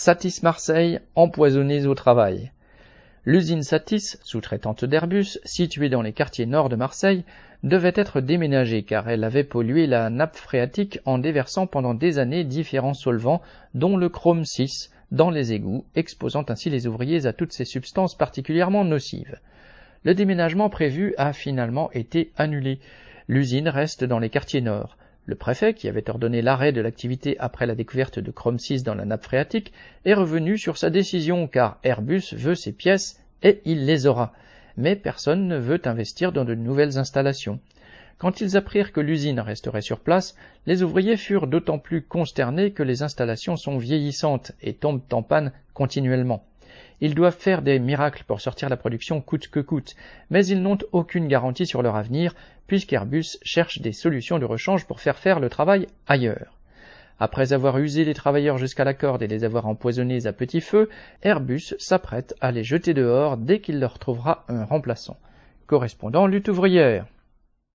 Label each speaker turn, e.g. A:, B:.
A: Satis Marseille, empoisonnés au travail. L'usine Satis, sous-traitante d'Airbus, située dans les quartiers nord de Marseille, devait être déménagée car elle avait pollué la nappe phréatique en déversant pendant des années différents solvants, dont le chrome 6, dans les égouts, exposant ainsi les ouvriers à toutes ces substances particulièrement nocives. Le déménagement prévu a finalement été annulé. L'usine reste dans les quartiers nord. Le préfet, qui avait ordonné l'arrêt de l'activité après la découverte de chrome 6 dans la nappe phréatique, est revenu sur sa décision car Airbus veut ses pièces et il les aura. Mais personne ne veut investir dans de nouvelles installations. Quand ils apprirent que l'usine resterait sur place, les ouvriers furent d'autant plus consternés que les installations sont vieillissantes et tombent en panne continuellement. Ils doivent faire des miracles pour sortir la production coûte que coûte, mais ils n'ont aucune garantie sur leur avenir, puisqu'Airbus cherche des solutions de rechange pour faire faire le travail ailleurs. Après avoir usé les travailleurs jusqu'à la corde et les avoir empoisonnés à petit feu, Airbus s'apprête à les jeter dehors dès qu'il leur trouvera un remplaçant. Correspondant lutte ouvrière.